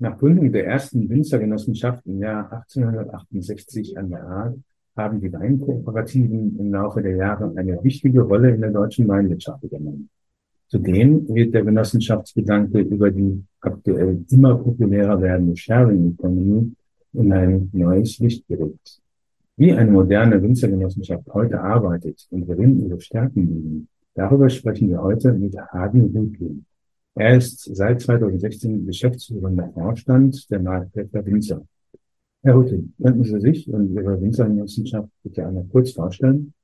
Nach Gründung der ersten Winzergenossenschaft im Jahr 1868 an der Ahr haben die Weinkooperativen im Laufe der Jahre eine wichtige Rolle in der deutschen Weinwirtschaft übernommen. Zudem wird der Genossenschaftsgedanke über die aktuell immer populärer werdende Sharing Economy in ein neues Licht gerückt. Wie eine moderne Winzergenossenschaft heute arbeitet und worin ihre Stärken liegen, darüber sprechen wir heute mit Hagen Rüdlin. Er ist seit 2016 geschäftsführender Vorstand der Marktplätze Winzer. Herr Rüdlin, könnten Sie sich und Ihre Winzergenossenschaft bitte einmal kurz vorstellen?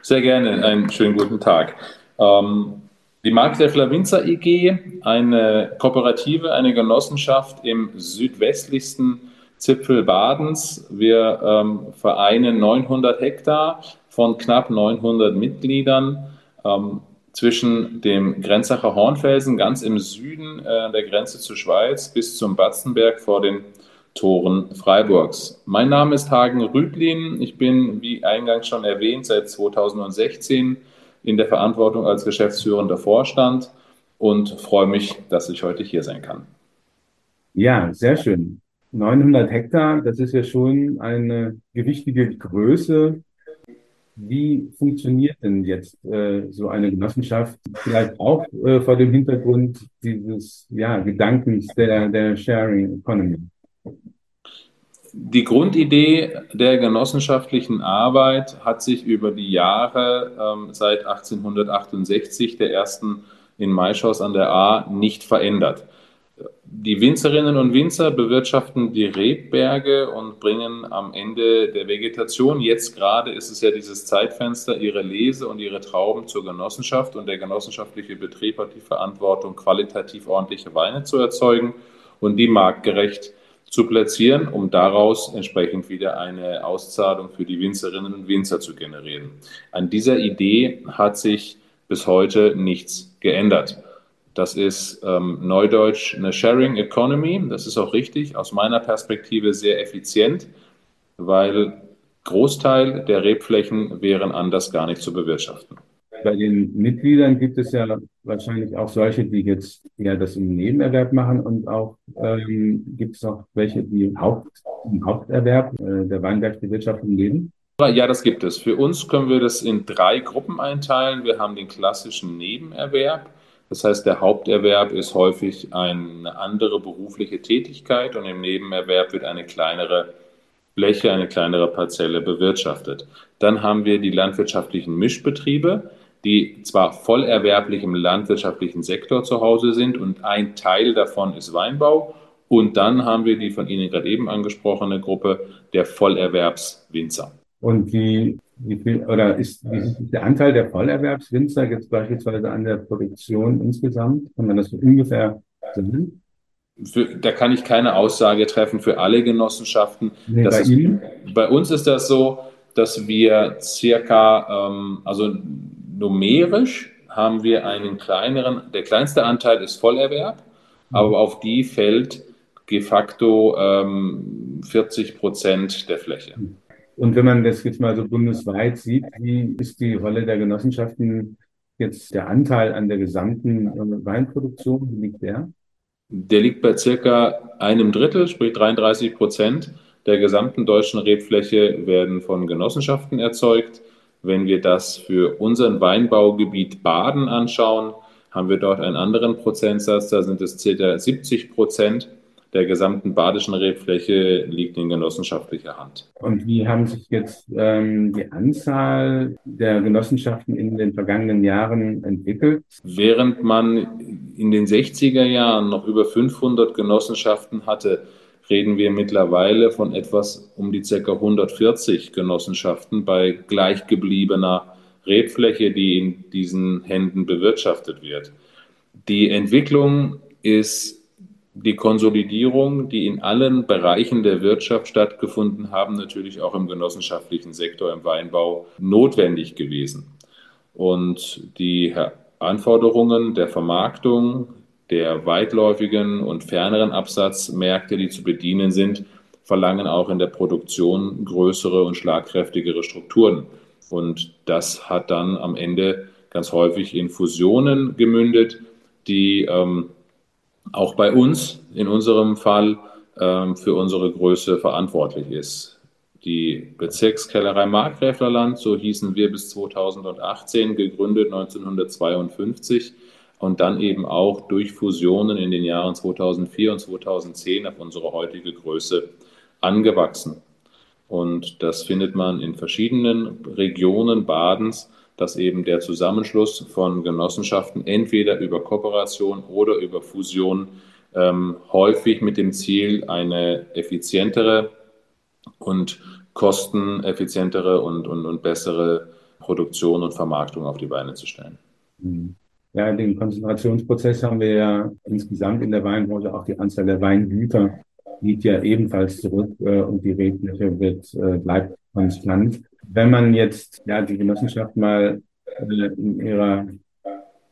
Sehr gerne, einen schönen guten Tag. Ähm, die Markgräfler Winzer EG, eine Kooperative, eine Genossenschaft im südwestlichsten Zipfel Badens. Wir ähm, vereinen 900 Hektar von knapp 900 Mitgliedern ähm, zwischen dem Grenzacher Hornfelsen ganz im Süden äh, der Grenze zur Schweiz bis zum Batzenberg vor den Toren Freiburgs. Mein Name ist Hagen Rüblin. Ich bin, wie eingangs schon erwähnt, seit 2016 in der Verantwortung als geschäftsführender Vorstand und freue mich, dass ich heute hier sein kann. Ja, sehr schön. 900 Hektar, das ist ja schon eine gewichtige Größe. Wie funktioniert denn jetzt äh, so eine Genossenschaft? Vielleicht auch äh, vor dem Hintergrund dieses ja, Gedankens der, der Sharing Economy. Die Grundidee der genossenschaftlichen Arbeit hat sich über die Jahre ähm, seit 1868, der ersten in Maischaus an der A, nicht verändert. Die Winzerinnen und Winzer bewirtschaften die Rebberge und bringen am Ende der Vegetation, jetzt gerade ist es ja dieses Zeitfenster, ihre Lese und ihre Trauben zur Genossenschaft und der genossenschaftliche Betrieb hat die Verantwortung, qualitativ ordentliche Weine zu erzeugen und die marktgerecht zu platzieren, um daraus entsprechend wieder eine Auszahlung für die Winzerinnen und Winzer zu generieren. An dieser Idee hat sich bis heute nichts geändert. Das ist ähm, neudeutsch eine Sharing Economy. Das ist auch richtig, aus meiner Perspektive sehr effizient, weil Großteil der Rebflächen wären anders gar nicht zu bewirtschaften. Bei den Mitgliedern gibt es ja wahrscheinlich auch solche, die jetzt eher das im Nebenerwerb machen und auch ähm, gibt es auch welche, die Haupt, im Haupterwerb äh, der Weinbergbewirtschaftung leben. Ja, das gibt es. Für uns können wir das in drei Gruppen einteilen. Wir haben den klassischen Nebenerwerb. Das heißt, der Haupterwerb ist häufig eine andere berufliche Tätigkeit und im Nebenerwerb wird eine kleinere Fläche, eine kleinere Parzelle bewirtschaftet. Dann haben wir die landwirtschaftlichen Mischbetriebe die zwar vollerwerblich im landwirtschaftlichen Sektor zu Hause sind und ein Teil davon ist Weinbau. Und dann haben wir die von Ihnen gerade eben angesprochene Gruppe der Vollerwerbswinzer. Und wie, wie viel, oder ist, wie ist der Anteil der Vollerwerbswinzer jetzt beispielsweise an der Produktion insgesamt? Kann man das so ungefähr sagen? Für, da kann ich keine Aussage treffen für alle Genossenschaften. Nee, bei, ist, bei, uns ist das so, dass wir circa, ähm, also numerisch haben wir einen kleineren, der kleinste Anteil ist Vollerwerb, mhm. aber auf die fällt de facto ähm, 40 Prozent der Fläche. Und wenn man das jetzt mal so bundesweit sieht, wie ist die Rolle der Genossenschaften jetzt der Anteil an der gesamten äh, Weinproduktion? Wie liegt der? Der liegt bei circa einem Drittel, sprich 33 Prozent der gesamten deutschen Rebfläche werden von Genossenschaften erzeugt. Wenn wir das für unseren Weinbaugebiet Baden anschauen, haben wir dort einen anderen Prozentsatz. Da sind es ca. 70 Prozent der gesamten badischen Rebfläche liegt in genossenschaftlicher Hand. Und wie haben sich jetzt ähm, die Anzahl der Genossenschaften in den vergangenen Jahren entwickelt? Während man in den 60er Jahren noch über 500 Genossenschaften hatte, reden wir mittlerweile von etwas um die ca. 140 Genossenschaften bei gleichgebliebener Rebfläche, die in diesen Händen bewirtschaftet wird. Die Entwicklung ist die Konsolidierung, die in allen Bereichen der Wirtschaft stattgefunden haben, natürlich auch im genossenschaftlichen Sektor, im Weinbau, notwendig gewesen. Und die Anforderungen der Vermarktung, der weitläufigen und ferneren Absatzmärkte, die zu bedienen sind, verlangen auch in der Produktion größere und schlagkräftigere Strukturen. Und das hat dann am Ende ganz häufig in Fusionen gemündet, die ähm, auch bei uns in unserem Fall ähm, für unsere Größe verantwortlich ist. Die Bezirkskellerei Markgräflerland, so hießen wir bis 2018, gegründet 1952 und dann eben auch durch Fusionen in den Jahren 2004 und 2010 auf unsere heutige Größe angewachsen. Und das findet man in verschiedenen Regionen Badens, dass eben der Zusammenschluss von Genossenschaften entweder über Kooperation oder über Fusion ähm, häufig mit dem Ziel, eine effizientere und kosteneffizientere und, und, und bessere Produktion und Vermarktung auf die Beine zu stellen. Mhm. Ja, den Konzentrationsprozess haben wir ja insgesamt in der Weinbranche, auch die Anzahl der Weingüter geht ja ebenfalls zurück äh, und die Rebfläche wird, äh, bleibt konstant. Wenn man jetzt ja die Genossenschaft mal äh, in ihrer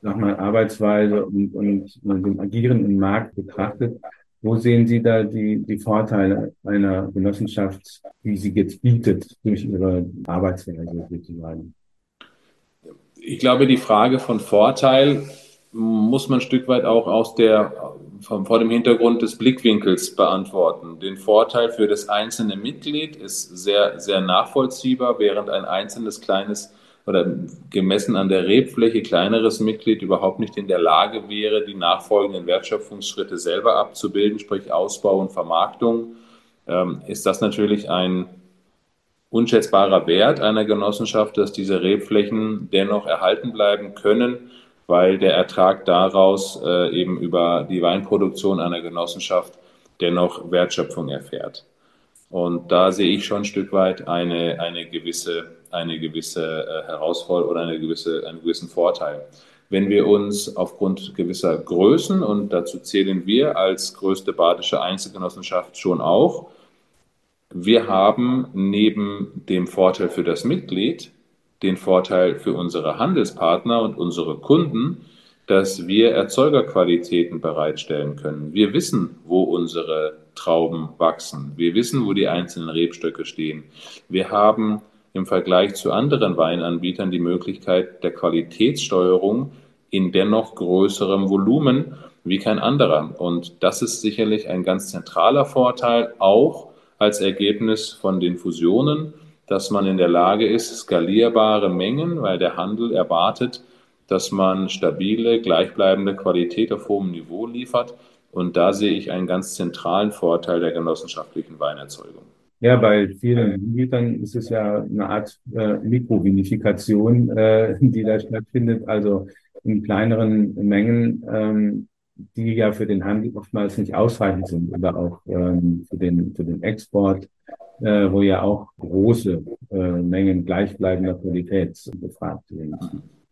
sag mal, Arbeitsweise und, und, und dem Agieren im Markt betrachtet, wo sehen Sie da die, die Vorteile einer Genossenschaft, die sie jetzt bietet durch ihre Arbeitsweise sozusagen? Ich glaube, die Frage von Vorteil muss man ein Stück weit auch aus der, vor dem Hintergrund des Blickwinkels beantworten. Den Vorteil für das einzelne Mitglied ist sehr, sehr nachvollziehbar, während ein einzelnes kleines oder gemessen an der Rebfläche kleineres Mitglied überhaupt nicht in der Lage wäre, die nachfolgenden Wertschöpfungsschritte selber abzubilden, sprich Ausbau und Vermarktung, ähm, ist das natürlich ein unschätzbarer Wert einer Genossenschaft, dass diese Rebflächen dennoch erhalten bleiben können, weil der Ertrag daraus äh, eben über die Weinproduktion einer Genossenschaft dennoch Wertschöpfung erfährt. Und da sehe ich schon ein Stück weit eine, eine gewisse, eine gewisse äh, Herausforderung oder eine gewisse, einen gewissen Vorteil. Wenn wir uns aufgrund gewisser Größen, und dazu zählen wir als größte badische Einzelgenossenschaft schon auch, wir haben neben dem Vorteil für das Mitglied den Vorteil für unsere Handelspartner und unsere Kunden, dass wir Erzeugerqualitäten bereitstellen können. Wir wissen, wo unsere Trauben wachsen. Wir wissen, wo die einzelnen Rebstöcke stehen. Wir haben im Vergleich zu anderen Weinanbietern die Möglichkeit der Qualitätssteuerung in dennoch größerem Volumen wie kein anderer. Und das ist sicherlich ein ganz zentraler Vorteil, auch als Ergebnis von den Fusionen, dass man in der Lage ist, skalierbare Mengen, weil der Handel erwartet, dass man stabile, gleichbleibende Qualität auf hohem Niveau liefert. Und da sehe ich einen ganz zentralen Vorteil der genossenschaftlichen Weinerzeugung. Ja, bei vielen Anbietern ist es ja eine Art äh, Mikrovinifikation, äh, die da stattfindet, also in kleineren Mengen, ähm, die ja für den Handel oftmals nicht ausreichend sind oder auch ähm, für, den, für den Export, äh, wo ja auch große äh, Mengen gleichbleibender Qualität gefragt sind.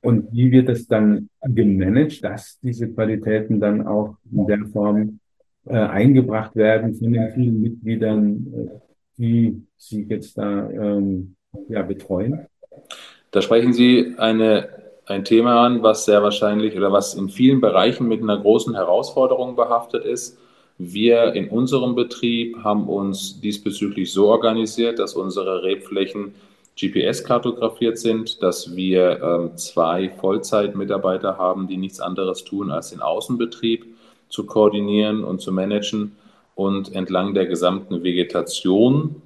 Und wie wird es dann gemanagt, dass diese Qualitäten dann auch in der Form äh, eingebracht werden von den vielen Mitgliedern, äh, die Sie jetzt da ähm, ja, betreuen? Da sprechen Sie eine, ein Thema an, was sehr wahrscheinlich oder was in vielen Bereichen mit einer großen Herausforderung behaftet ist. Wir in unserem Betrieb haben uns diesbezüglich so organisiert, dass unsere Rebflächen GPS kartografiert sind, dass wir ähm, zwei Vollzeitmitarbeiter haben, die nichts anderes tun, als den Außenbetrieb zu koordinieren und zu managen und entlang der gesamten Vegetation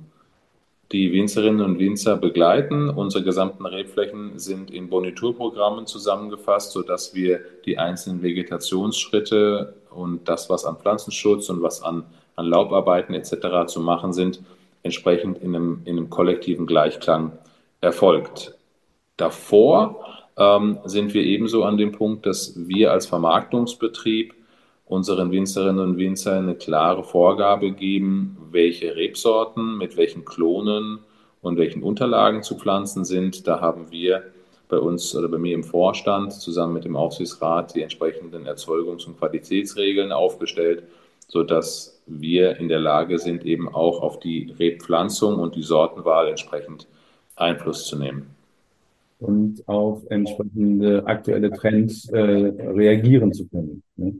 die Winzerinnen und Winzer begleiten. Unsere gesamten Rebflächen sind in Boniturprogrammen zusammengefasst, sodass wir die einzelnen Vegetationsschritte und das, was an Pflanzenschutz und was an, an Laubarbeiten etc. zu machen sind, entsprechend in einem, in einem kollektiven Gleichklang erfolgt. Davor ähm, sind wir ebenso an dem Punkt, dass wir als Vermarktungsbetrieb unseren Winzerinnen und Winzern eine klare Vorgabe geben, welche Rebsorten mit welchen Klonen und welchen Unterlagen zu pflanzen sind. Da haben wir bei uns oder bei mir im Vorstand zusammen mit dem Aufsichtsrat die entsprechenden Erzeugungs- und Qualitätsregeln aufgestellt, sodass wir in der Lage sind, eben auch auf die Rebpflanzung und die Sortenwahl entsprechend Einfluss zu nehmen. Und auf entsprechende aktuelle Trends äh, reagieren zu können. Ne?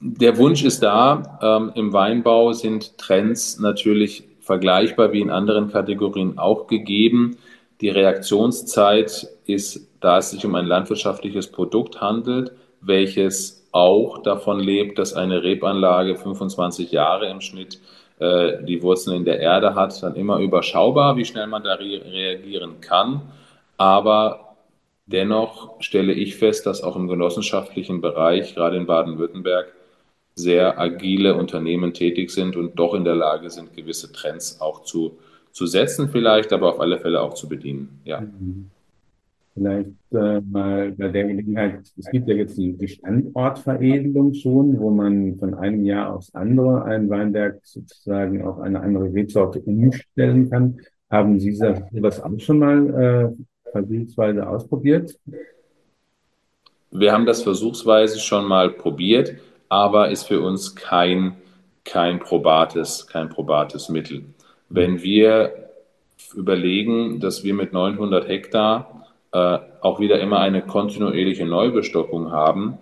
Der Wunsch ist da. Ähm, Im Weinbau sind Trends natürlich vergleichbar wie in anderen Kategorien auch gegeben. Die Reaktionszeit ist, da es sich um ein landwirtschaftliches Produkt handelt, welches auch davon lebt, dass eine Rebanlage 25 Jahre im Schnitt äh, die Wurzeln in der Erde hat, dann immer überschaubar, wie schnell man da re reagieren kann. Aber dennoch stelle ich fest, dass auch im genossenschaftlichen Bereich, gerade in Baden-Württemberg, sehr agile Unternehmen tätig sind und doch in der Lage sind, gewisse Trends auch zu, zu setzen, vielleicht, aber auf alle Fälle auch zu bedienen. Ja. Mhm. Vielleicht äh, mal bei der Gelegenheit, es gibt ja jetzt die, die Standortveredelung schon, wo man von einem Jahr aufs andere ein Weinberg sozusagen auf eine andere Rebsorte umstellen kann. Haben Sie das auch schon mal äh, versuchsweise ausprobiert? Wir haben das versuchsweise schon mal probiert, aber ist für uns kein, kein, probates, kein probates Mittel. Wenn wir überlegen, dass wir mit 900 Hektar äh, auch wieder immer eine kontinuierliche Neubestockung haben,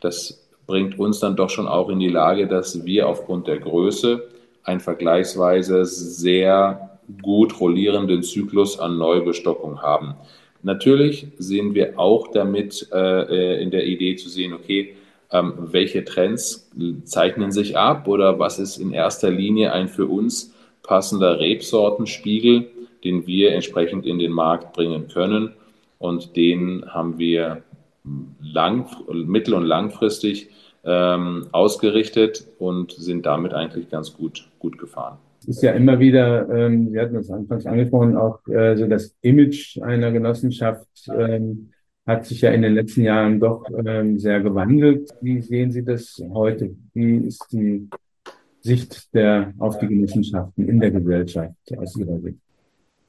das bringt uns dann doch schon auch in die Lage, dass wir aufgrund der Größe einen vergleichsweise sehr gut rollierenden Zyklus an Neubestockung haben. Natürlich sind wir auch damit äh, in der Idee zu sehen, okay, ähm, welche Trends zeichnen sich ab oder was ist in erster Linie ein für uns passender Rebsortenspiegel, den wir entsprechend in den Markt bringen können und den haben wir lang, mittel- und langfristig ähm, ausgerichtet und sind damit eigentlich ganz gut, gut gefahren. Ist ja immer wieder, ähm, Sie hatten es anfangs angesprochen, auch äh, so das Image einer Genossenschaft ähm, hat sich ja in den letzten Jahren doch ähm, sehr gewandelt. Wie sehen Sie das heute? Wie ist die Sicht der, auf die Genossenschaften in der Gesellschaft aus Ihrer Sicht?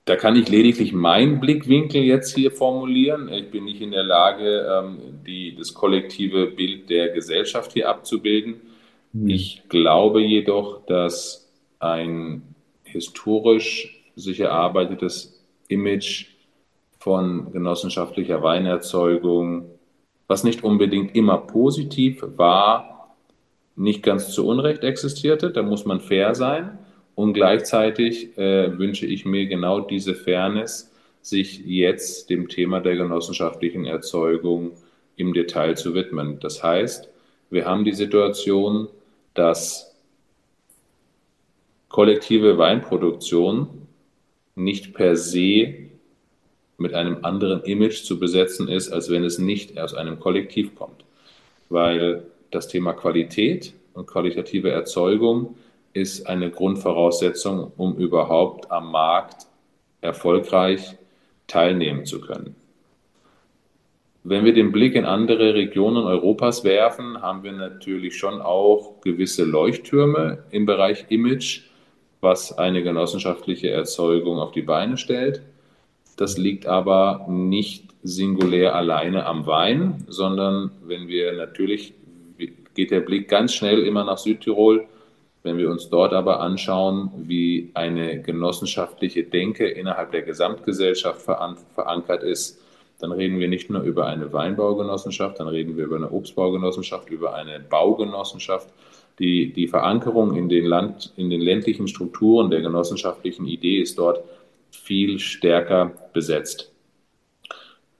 Da kann ich lediglich meinen Blickwinkel jetzt hier formulieren. Ich bin nicht in der Lage, ähm, die, das kollektive Bild der Gesellschaft hier abzubilden. Mhm. Ich glaube jedoch, dass ein historisch sich erarbeitetes Image von genossenschaftlicher Weinerzeugung, was nicht unbedingt immer positiv war, nicht ganz zu Unrecht existierte. Da muss man fair sein. Und gleichzeitig äh, wünsche ich mir genau diese Fairness, sich jetzt dem Thema der genossenschaftlichen Erzeugung im Detail zu widmen. Das heißt, wir haben die Situation, dass kollektive Weinproduktion nicht per se mit einem anderen Image zu besetzen ist, als wenn es nicht aus einem Kollektiv kommt. Weil das Thema Qualität und qualitative Erzeugung ist eine Grundvoraussetzung, um überhaupt am Markt erfolgreich teilnehmen zu können. Wenn wir den Blick in andere Regionen Europas werfen, haben wir natürlich schon auch gewisse Leuchttürme im Bereich Image, was eine genossenschaftliche Erzeugung auf die Beine stellt. Das liegt aber nicht singulär alleine am Wein, sondern wenn wir natürlich, geht der Blick ganz schnell immer nach Südtirol, wenn wir uns dort aber anschauen, wie eine genossenschaftliche Denke innerhalb der Gesamtgesellschaft verankert ist, dann reden wir nicht nur über eine Weinbaugenossenschaft, dann reden wir über eine Obstbaugenossenschaft, über eine Baugenossenschaft. Die, die Verankerung in den, Land, in den ländlichen Strukturen der genossenschaftlichen Idee ist dort viel stärker besetzt.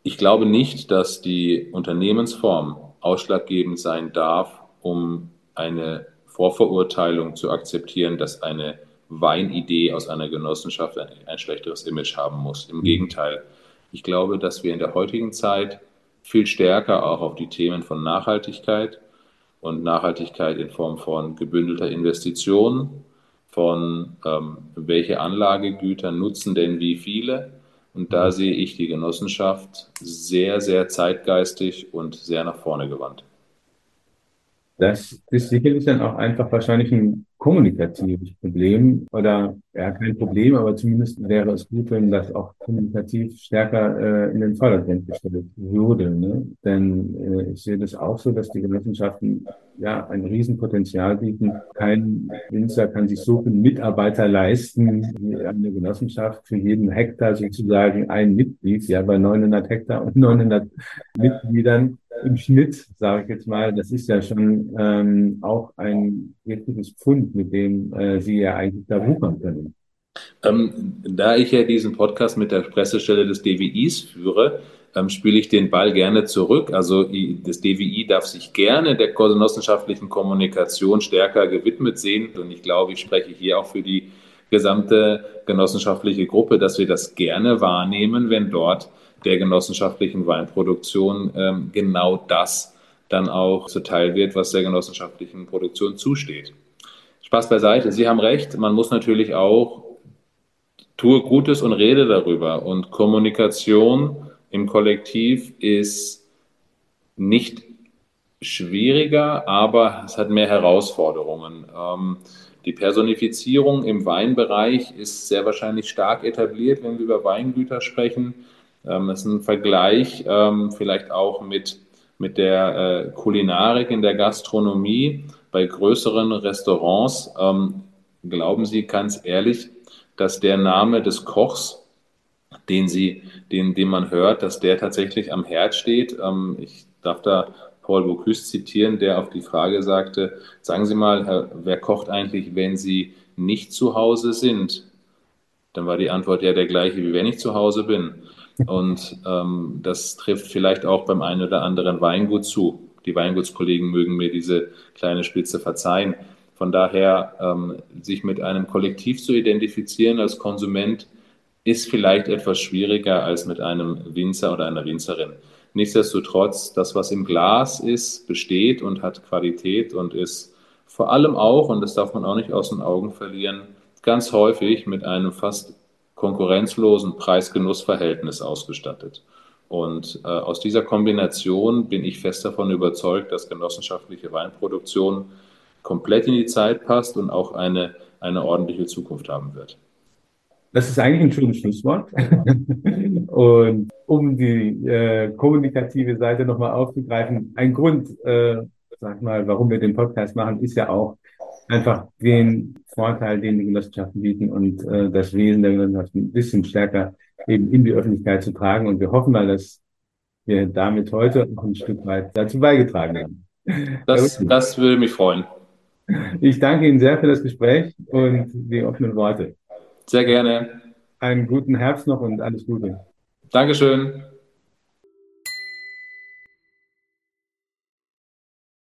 Ich glaube nicht, dass die Unternehmensform ausschlaggebend sein darf, um eine Vorverurteilung zu akzeptieren, dass eine Weinidee aus einer Genossenschaft ein, ein schlechteres Image haben muss. Im Gegenteil, ich glaube, dass wir in der heutigen Zeit viel stärker auch auf die Themen von Nachhaltigkeit und Nachhaltigkeit in Form von gebündelter Investitionen, von ähm, welche Anlagegüter nutzen denn wie viele. Und da sehe ich die Genossenschaft sehr, sehr zeitgeistig und sehr nach vorne gewandt. Das ist sicherlich dann auch einfach wahrscheinlich ein kommunikatives Problem oder ja kein Problem, aber zumindest wäre es gut, wenn das auch kommunikativ stärker äh, in den Vordergrund gestellt würde. Ne? Denn äh, ich sehe das auch so, dass die Genossenschaften ja ein Riesenpotenzial bieten. Kein Winzer kann sich so viele Mitarbeiter leisten wie eine Genossenschaft für jeden Hektar sozusagen ein Mitglied. Ja, bei 900 Hektar und 900 Mitgliedern im Schnitt, sage ich jetzt mal, das ist ja schon ähm, auch ein wirkliches Pfund, mit dem äh, Sie ja eigentlich da wuchern können. Ähm, da ich ja diesen Podcast mit der Pressestelle des DWIs führe, ähm, spiele ich den Ball gerne zurück. Also das DWI darf sich gerne der genossenschaftlichen Kommunikation stärker gewidmet sehen. Und ich glaube, ich spreche hier auch für die gesamte genossenschaftliche Gruppe, dass wir das gerne wahrnehmen, wenn dort der genossenschaftlichen Weinproduktion ähm, genau das dann auch zuteil wird, was der genossenschaftlichen Produktion zusteht. Spaß beiseite, Sie haben recht, man muss natürlich auch tue Gutes und rede darüber. Und Kommunikation im Kollektiv ist nicht schwieriger, aber es hat mehr Herausforderungen. Ähm, die Personifizierung im Weinbereich ist sehr wahrscheinlich stark etabliert, wenn wir über Weingüter sprechen. Ähm, das ist ein Vergleich ähm, vielleicht auch mit, mit der äh, Kulinarik in der Gastronomie. Bei größeren Restaurants, ähm, glauben Sie ganz ehrlich, dass der Name des Kochs, den Sie, den, den man hört, dass der tatsächlich am Herd steht. Ähm, ich darf da Paul Bocuse zitieren, der auf die Frage sagte, sagen Sie mal, wer kocht eigentlich, wenn Sie nicht zu Hause sind? Dann war die Antwort ja der gleiche, wie wenn ich zu Hause bin. Und ähm, das trifft vielleicht auch beim einen oder anderen Weingut zu. Die Weingutskollegen mögen mir diese kleine Spitze verzeihen. Von daher, ähm, sich mit einem Kollektiv zu identifizieren als Konsument, ist vielleicht etwas schwieriger als mit einem Winzer oder einer Winzerin. Nichtsdestotrotz, das, was im Glas ist, besteht und hat Qualität und ist vor allem auch, und das darf man auch nicht aus den Augen verlieren, ganz häufig mit einem fast konkurrenzlosen Preis-Genuss-Verhältnis ausgestattet. Und äh, aus dieser Kombination bin ich fest davon überzeugt, dass genossenschaftliche Weinproduktion komplett in die Zeit passt und auch eine, eine ordentliche Zukunft haben wird. Das ist eigentlich ein schönes Schlusswort. und um die äh, kommunikative Seite nochmal aufzugreifen, ein Grund, äh, sag mal, warum wir den Podcast machen, ist ja auch einfach den Vorteil, den die Genossenschaften bieten und äh, das Wesen der Genossenschaften ein bisschen stärker eben in die Öffentlichkeit zu tragen. Und wir hoffen mal, dass wir damit heute auch ein Stück weit dazu beigetragen haben. Das, das würde mich freuen. Ich danke Ihnen sehr für das Gespräch und die offenen Worte. Sehr gerne. Einen guten Herbst noch und alles Gute. Dankeschön.